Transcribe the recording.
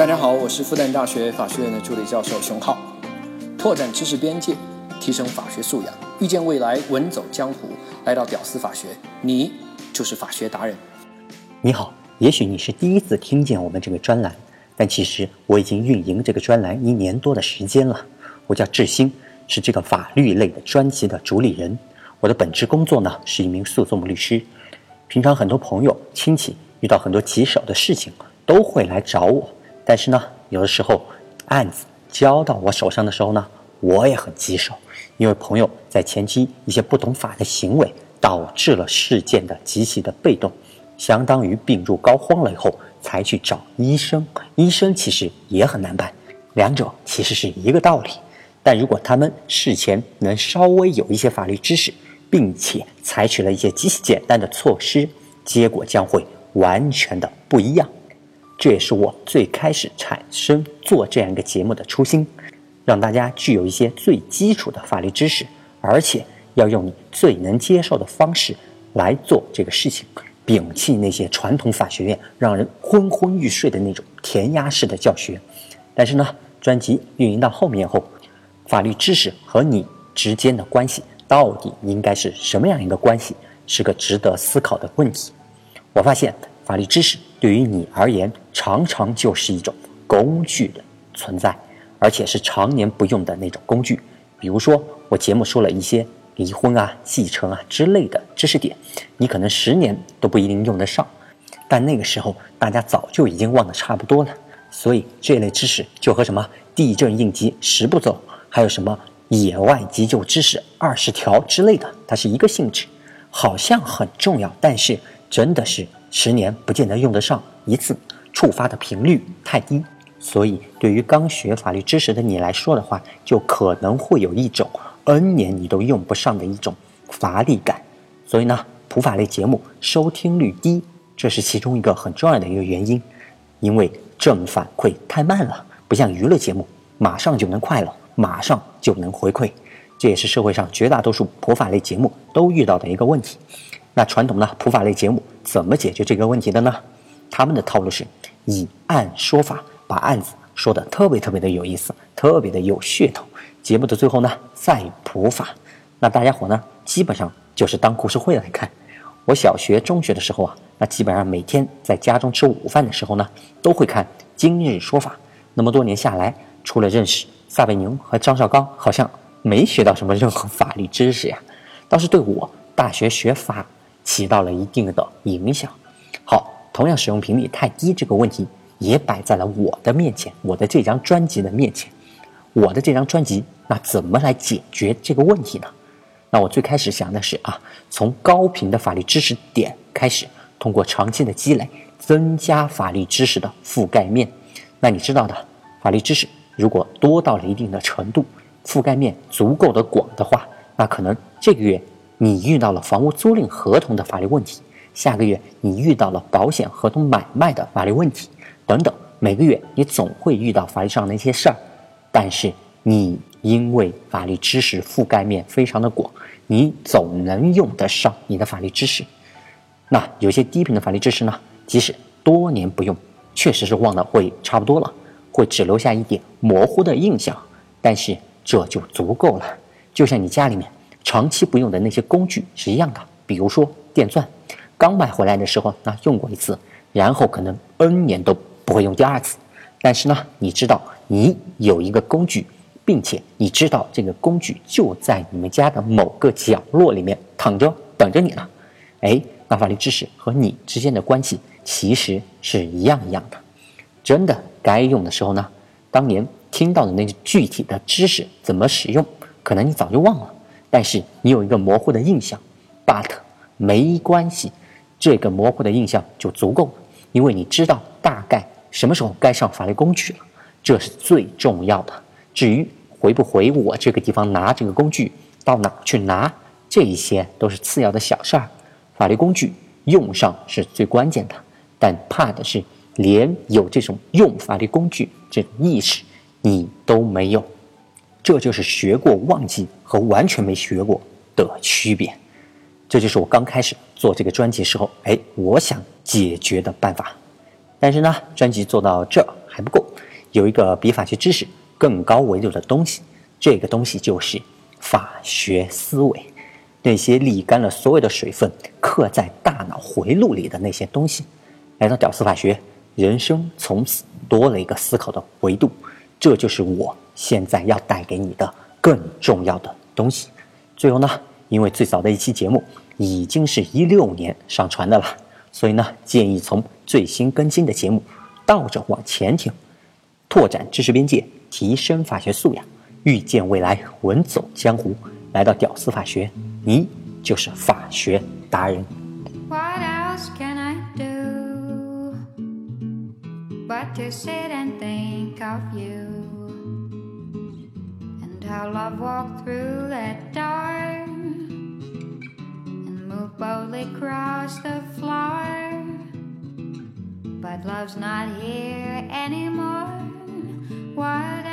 大家好，我是复旦大学法学院的助理教授熊浩，拓展知识边界，提升法学素养，遇见未来，稳走江湖。来到屌丝法学，你就是法学达人。你好，也许你是第一次听见我们这个专栏，但其实我已经运营这个专栏一年多的时间了。我叫志新，是这个法律类的专辑的主理人。我的本职工作呢是一名诉讼律师。平常很多朋友、亲戚遇到很多棘手的事情，都会来找我。但是呢，有的时候案子交到我手上的时候呢，我也很棘手，因为朋友在前期一些不懂法的行为，导致了事件的极其的被动，相当于病入膏肓了以后才去找医生。医生其实也很难办，两者其实是一个道理。但如果他们事前能稍微有一些法律知识，并且采取了一些极其简单的措施，结果将会完全的不一样。这也是我最开始产生做这样一个节目的初心，让大家具有一些最基础的法律知识，而且要用你最能接受的方式来做这个事情，摒弃那些传统法学院让人昏昏欲睡的那种填鸭式的教学。但是呢，专辑运营到后面后，法律知识和你之间的关系到底应该是什么样一个关系，是个值得思考的问题。我发现。法律知识对于你而言，常常就是一种工具的存在，而且是常年不用的那种工具。比如说，我节目说了一些离婚啊、继承啊之类的知识点，你可能十年都不一定用得上，但那个时候大家早就已经忘得差不多了。所以这类知识就和什么地震应急十步骤，还有什么野外急救知识二十条之类的，它是一个性质，好像很重要，但是真的是。十年不见得用得上一次，触发的频率太低，所以对于刚学法律知识的你来说的话，就可能会有一种 N 年你都用不上的一种乏力感。所以呢，普法类节目收听率低，这是其中一个很重要的一个原因，因为正反馈太慢了，不像娱乐节目，马上就能快乐，马上就能回馈。这也是社会上绝大多数普法类节目都遇到的一个问题。那传统的普法类节目怎么解决这个问题的呢？他们的套路是以案说法，把案子说的特别特别的有意思，特别的有噱头。节目的最后呢，再普法。那大家伙呢，基本上就是当故事会来看。我小学、中学的时候啊，那基本上每天在家中吃午饭的时候呢，都会看《今日说法》。那么多年下来，除了认识撒贝宁和张绍刚，好像没学到什么任何法律知识呀。倒是对我大学学法。起到了一定的影响。好，同样使用频率太低这个问题也摆在了我的面前，我的这张专辑的面前。我的这张专辑，那怎么来解决这个问题呢？那我最开始想的是啊，从高频的法律知识点开始，通过长期的积累，增加法律知识的覆盖面。那你知道的，法律知识如果多到了一定的程度，覆盖面足够的广的话，那可能这个月。你遇到了房屋租赁合同的法律问题，下个月你遇到了保险合同买卖的法律问题，等等，每个月你总会遇到法律上的一些事儿，但是你因为法律知识覆盖面非常的广，你总能用得上你的法律知识。那有些低频的法律知识呢，即使多年不用，确实是忘的会差不多了，会只留下一点模糊的印象，但是这就足够了。就像你家里面。长期不用的那些工具是一样的，比如说电钻，刚买回来的时候那用过一次，然后可能 N 年都不会用第二次。但是呢，你知道你有一个工具，并且你知道这个工具就在你们家的某个角落里面躺着等着你呢。哎，那法律知识和你之间的关系其实是一样一样的。真的该用的时候呢，当年听到的那个具体的知识怎么使用，可能你早就忘了。但是你有一个模糊的印象，but 没关系，这个模糊的印象就足够了，因为你知道大概什么时候该上法律工具了，这是最重要的。至于回不回我这个地方拿这个工具，到哪去拿，这一些都是次要的小事儿。法律工具用上是最关键的，但怕的是连有这种用法律工具这种意识你都没有。这就是学过忘记和完全没学过的区别，这就是我刚开始做这个专辑时候，哎，我想解决的办法。但是呢，专辑做到这，还不够，有一个比法学知识更高维度的东西，这个东西就是法学思维。那些沥干了所有的水分，刻在大脑回路里的那些东西，来到屌丝法学，人生从此多了一个思考的维度。这就是我现在要带给你的更重要的东西。最后呢，因为最早的一期节目已经是一六年上传的了，所以呢，建议从最新更新的节目倒着往前听，拓展知识边界，提升法学素养，预见未来，稳走江湖。来到屌丝法学。你就是法学达人。What else can I do but to sit and think of you how love walked through that door and moved boldly across the floor? But love's not here anymore. What